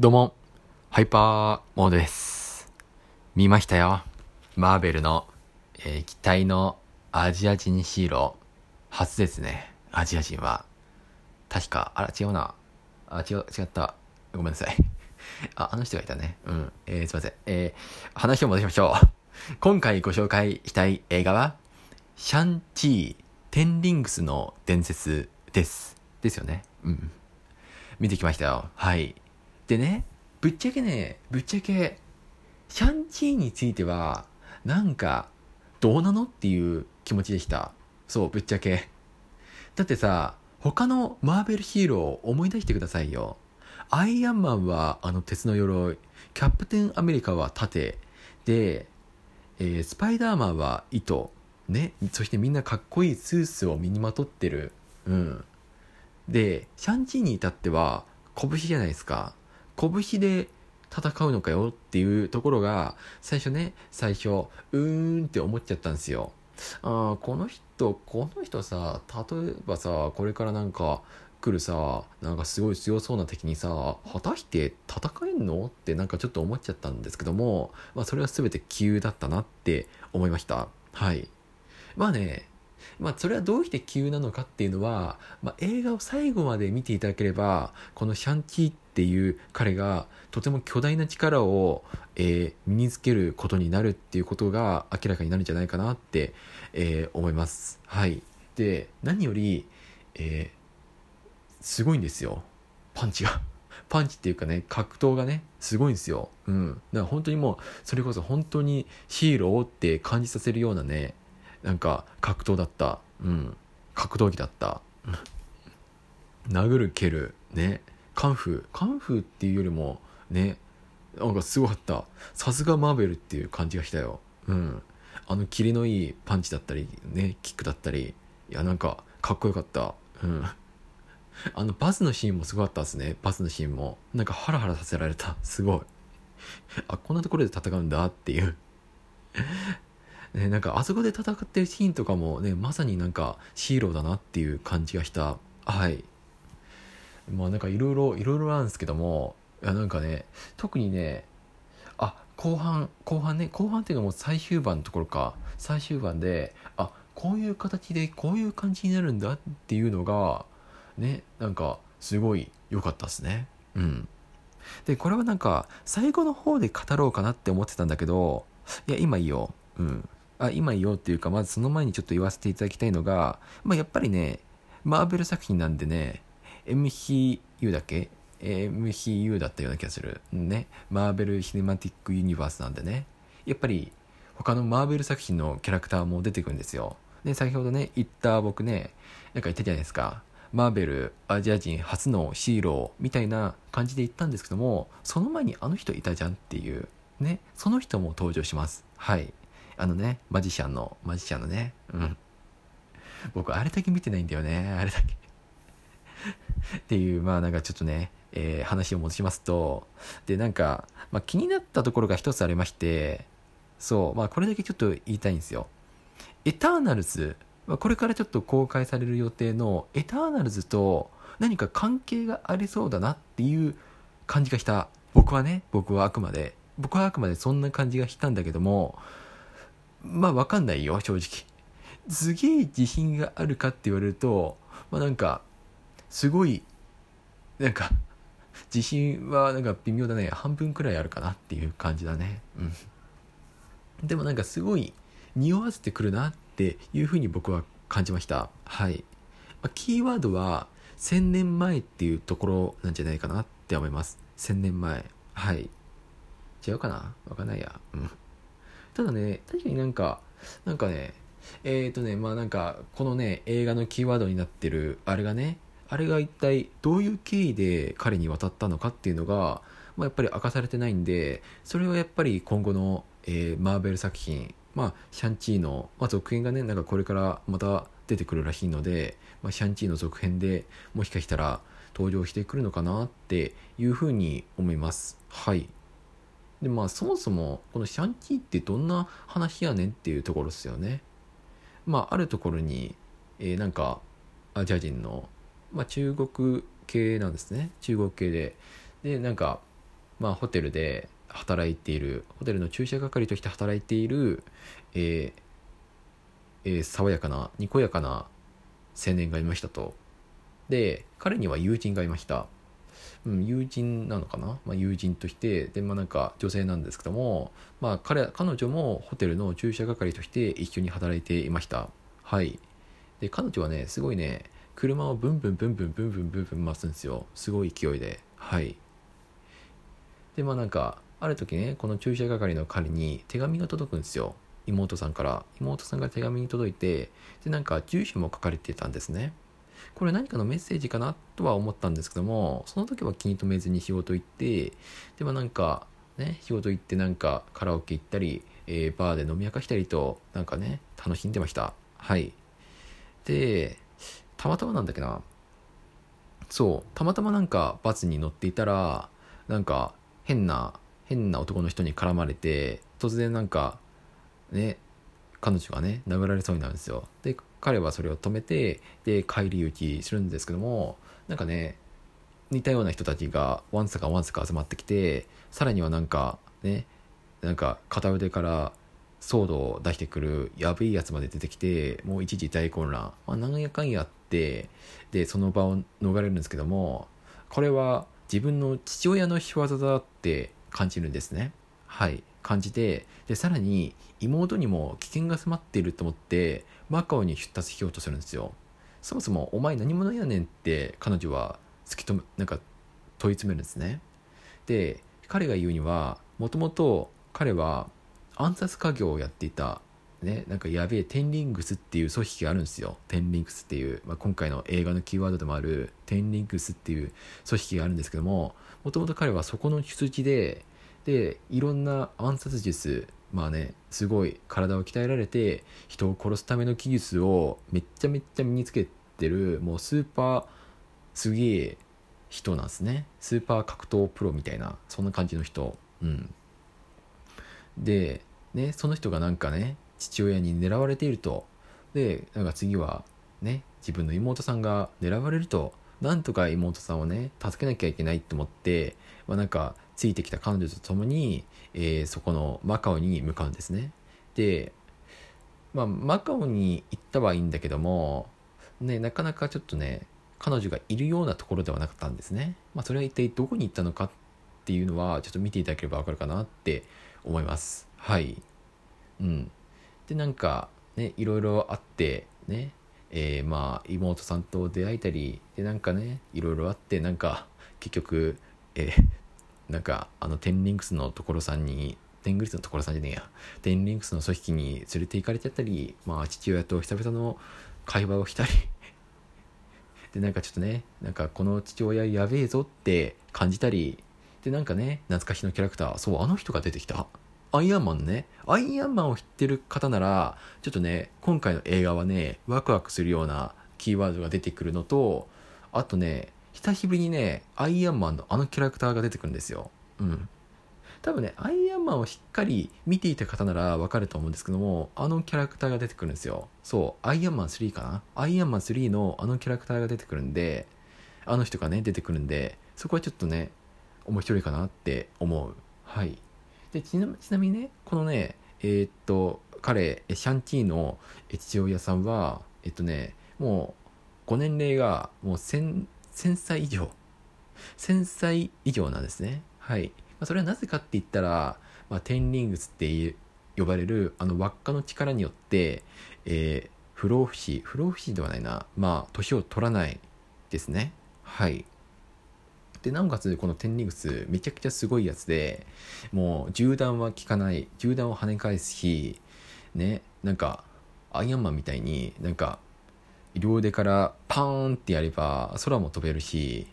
どうも、ハイパーモードです。見ましたよ。マーベルの、えー期待のアジア人ヒーロー。初ですね。アジア人は。確か、あら、違うな。あ、違う、違った。ごめんなさい。あ、あの人がいたね。うん。えーすいません。えー話を戻しましょう。今回ご紹介したい映画は、シャンチー、テンリングスの伝説です。ですよね。うん。見てきましたよ。はい。でね、ぶっちゃけね、ぶっちゃけ、シャンチーについては、なんか、どうなのっていう気持ちでした。そう、ぶっちゃけ。だってさ、他のマーベルヒーローを思い出してくださいよ。アイアンマンはあの鉄の鎧、キャプテンアメリカは盾、で、えースパイダーマンは糸、ね、そしてみんなかっこいいスーツを身にまとってる。うん。で、シャンチーに至っては、拳じゃないですか。拳で戦うのかよっていうところが、最初ね、最初、うーんって思っちゃったんですよ。ああ、この人、この人さ、例えばさ、これからなんか来るさ、なんかすごい強そうな敵にさ、果たして戦えんのってなんかちょっと思っちゃったんですけども、まあそれは全て急だったなって思いました。はい。まあね、まあそれはどうして急なのかっていうのは、まあ、映画を最後まで見ていただければこのシャンチーっていう彼がとても巨大な力を、えー身につけることになるっていうことが明らかになるんじゃないかなって、えー思います。はい。で何より、えーすごいんですよ。パンチが。パンチっていうかね格闘がねすごいんですよ。うん。だから本当にもうそれこそ本当にヒーローって感じさせるようなねなんか格闘だった。うん。格闘技だった。殴る蹴る。ね。カンフー。カンフーっていうよりも、ね。なんかすごかった。さすがマーベルっていう感じがしたよ。うん。あの、キリのいいパンチだったり、ね、キックだったり。いや、なんか、かっこよかった。うん。あの、バズのシーンもすごかったですね。バズのシーンも。なんかハラハラさせられた。すごい。あ、こんなところで戦うんだっていう。ね、なんかあそこで戦ってるシーンとかもねまさになんかヒーローだなっていう感じがした。はい。まあなんかいろいろいろいろあるんですけどもいやなんかね特にねあ後半後半ね後半っていうのも最終盤のところか。最終盤であこういう形でこういう感じになるんだっていうのがねなんかすごい良かったですね。うん。でこれはなんか最後の方で語ろうかなって思ってたんだけどいや今いいよ。うん。あ今いいよっていうかまずその前にちょっと言わせていただきたいのが、まあ、やっぱりねマーベル作品なんでね MCU だっけ？MCU だったような気がする。ね。マーベル・シネマティック・ユニバースなんでね。やっぱり他のマーベル作品のキャラクターも出てくるんですよ。で先ほどね言った僕ねなんか言ったじゃないですか。マーベルアジア人初のヒーローみたいな感じで言ったんですけどもその前にあの人いたじゃんっていうね。その人も登場します。はい。あのねマジシャンのマジシャンのね。うん。僕あれだけ見てないんだよね。あれだけ。っていうまあなんかちょっとね、えー話を戻しますと。でなんか、まあ、気になったところが一つありまして。そう。まあこれだけちょっと言いたいんですよ。エターナルズ、まあ、これからちょっと公開される予定のエターナルズと何か関係がありそうだなっていう感じがした。僕はね僕はあくまで。僕はあくまでそんな感じがしたんだけども。まあわかんないよ正直。すげえ自信があるかって言われるとまあなんかすごいなんか自信はなんか微妙だね。半分くらいあるかなっていう感じだね。うん。でもなんかすごい匂わせてくるなっていうふうに僕は感じました。はい、ま、キーワードは1000年前っていうところなんじゃないかなって思います。1000年前。はい。違うかな？わかんないや。うん。ただね確かになんかなんかねえーとねまあなんかこのね映画のキーワードになってるあれがねあれが一体どういう経緯で彼に渡ったのかっていうのが、まあ、やっぱり明かされてないんでそれはやっぱり今後の、えーマーベル作品まあシャンチーの、まあ、続編がねなんかこれからまた出てくるらしいので、まあ、シャンチーの続編でもしかしたら登場してくるのかなっていうふうに思います。はい。でまあそもそもこのシャンチーってどんな話やねんっていうところですよね。まああるところに、えーなんかアジア人の、まあ、中国系なんですね。中国系で。でなんかまあ、ホテルで働いているホテルの駐車係として働いている、えーえー、爽やかなにこやかな青年がいましたと。で彼には友人がいました。うん、友人なのかな、まあ、友人としてで、まあ、なんか女性なんですけども、まあ彼、彼女もホテルの駐車係として一緒に働いていました。はい。で彼女はねすごいね車をブンブンブンブンブンブンブンブン回すんですよすごい勢いではいでまあなんかある時ねこの駐車係の彼に手紙が届くんですよ妹さんから妹さんが手紙に届いてでなんか住所も書かれてたんですねこれ何かのメッセージかなとは思ったんですけどもその時は気に留めずに仕事行ってでもなんかね仕事行ってなんかカラオケ行ったり、えー、バーで飲み明かしたりとなんかね楽しんでました。はい。でたまたまなんだっけな。そうたまたまなんかバスに乗っていたらなんか変な変な男の人に絡まれて突然なんかね彼女がね殴られそうになるんですよ。で彼はそれを止めてで帰り討ちするんですけどもなんかね似たような人たちがわんさかわんさか集まってきてさらにはなんかねなんか片腕から騒動を出してくるやべえやつまで出てきてもう一時大混乱、まあ、何やかんやってでその場を逃れるんですけどもこれは自分の父親の仕業だって感じるんですね。はい感じてでさらに妹にも危険が迫っていると思ってマカオに出立しようとするんですよ。そもそもお前何者やねんって彼女は突き止めなんか問い詰めるんですね。で彼が言うにはもともと彼は暗殺家業をやっていたね、なんかやべえテンリングスっていう組織があるんですよ。テンリングスっていう、まあ、今回の映画のキーワードでもあるテンリングスっていう組織があるんですけどももともと彼はそこの出自ででいろんな暗殺術まあねすごい体を鍛えられて人を殺すための技術をめっちゃめっちゃ身につけてるもうスーパーすげえ人なんですね。スーパー格闘プロみたいなそんな感じの人。うん。でねその人がなんかね父親に狙われていると。でなんか次はね自分の妹さんが狙われると。なんとか妹さんをね助けなきゃいけないと思って、まあ、なんかついてきた彼女と共に、えー、そこのマカオに向かうんですね。で、まあ、マカオに行ったはいいんだけども、ね、なかなかちょっとね彼女がいるようなところではなかったんですね、まあ、それは一体どこに行ったのかっていうのはちょっと見ていただければ分かるかなって思います。はい。うん。でなんかねいろいろあってねえー、まあ妹さんと出会えたりでなんかねいろいろあってなんか結局えー、なんかあのテンリンクスのところさんにテングリスのところさんじゃねえや。テンリンクスの組織に連れて行かれちゃったりまあ父親と久々の会話をしたり。でなんかちょっとねなんかこの父親やべえぞって感じたり。でなんかね懐かしのキャラクターそうあの人が出てきた。アイアンマンね。アイアンマンを知ってる方なら、ちょっとね、今回の映画はね、ワクワクするようなキーワードが出てくるのと、あとね、久しぶりにね、アイアンマンのあのキャラクターが出てくるんですよ。うん。多分ね、アイアンマンをしっかり見ていた方ならわかると思うんですけども、あのキャラクターが出てくるんですよ。そう、アイアンマン3かな？アイアンマン3のあのキャラクターが出てくるんで、あの人がね、出てくるんで、そこはちょっとね、面白いかなって思う。はい。でちなちなみにねこのねえー、っと彼シャンチーの父親さんはえっとねもうご年齢がもう 1000, 1000歳以上。1000歳以上なんですね。はい、まあ、それはなぜかって言ったら、まあ、テンリングスって呼ばれるあの輪っかの力によって、えー、不老不死不老不死ではないな。まあ年を取らないですね。はい。でなおかつこのテンリングスめちゃくちゃすごいやつでもう銃弾は効かない。銃弾を跳ね返すしねなんかアイアンマンみたいになんか両腕からパーンってやれば空も飛べるし、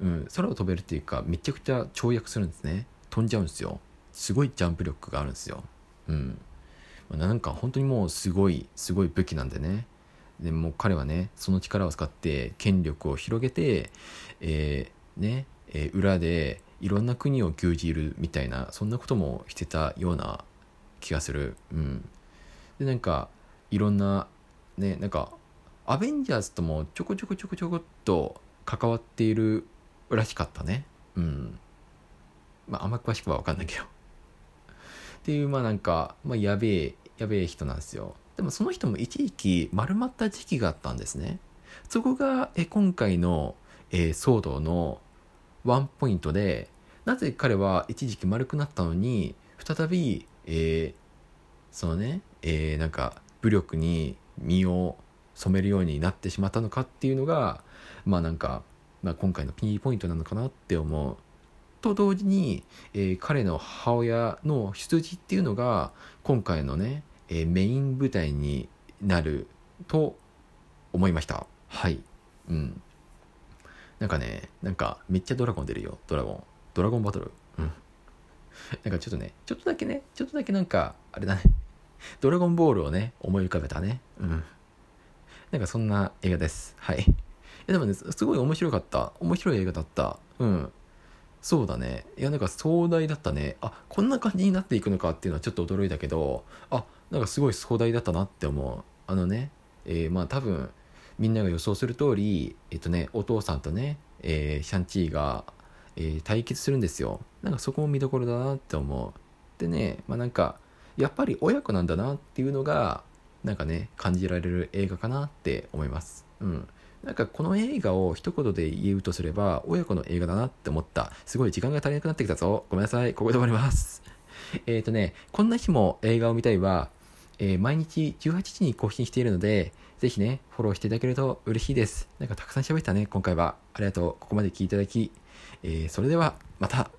うん、空を飛べるっていうかめちゃくちゃ跳躍するんですね。飛んじゃうんですよ。すごいジャンプ力があるんですよ。うん。なんか本当にもうすごいすごい武器なんでね。でも彼はねその力を使って権力を広げて、えーね、えー、裏でいろんな国を牛耳るみたいなそんなこともしてたような気がする。うん。でなんかいろんなねなんかアベンジャーズともちょこちょこちょこちょこっと関わっているらしかったねうんまあ、あんま詳しくは分かんないけど。っていう、まあなんか、まあやべえ、やべえ人なんですよ。でもその人も一時期丸まった時期があったんですね。そこが、え今回の、えー、騒動のワンポイントで、なぜ彼は一時期丸くなったのに、再び、えー、そのね、えー、なんか武力に身を染めるようになってしまったのかっていうのが、まあなんか、まあ、今回のピーポイントなのかなって思う。と同時に、えー、彼の母親の出自っていうのが今回のね、えー、メイン舞台になると思いました。はい。うん。なんかねなんかめっちゃドラゴン出るよ。ドラゴン。ドラゴンバトル。うん。なんかちょっとねちょっとだけねちょっとだけなんかあれだね。ドラゴンボールをね思い浮かべたね。うん。なんかそんな映画です。はい。いやでもねすごい面白かった。面白い映画だった。うん。そうだね。いやなんか壮大だったね。あこんな感じになっていくのかっていうのはちょっと驚いたけどあなんかすごい壮大だったなって思う。あのね、えー、まあ多分みんなが予想する通りえっとねお父さんとね、えー、シャンチーが、えー、対決するんですよ。なんかそこも見どころだなって思う。でねまあなんかやっぱり親子なんだなっていうのがなんかね感じられる映画かなって思いますうんなんかこの映画を一言で言うとすれば親子の映画だなって思ったすごい時間が足りなくなってきたぞごめんなさいここで終わります えっとねこんな日も映画を見たいはえー、毎日18時に更新しているので、ぜひね、フォローしていただけると嬉しいです。なんかたくさん喋ったね、今回は。ありがとう。ここまで聞いていただき。えー、それでは、また。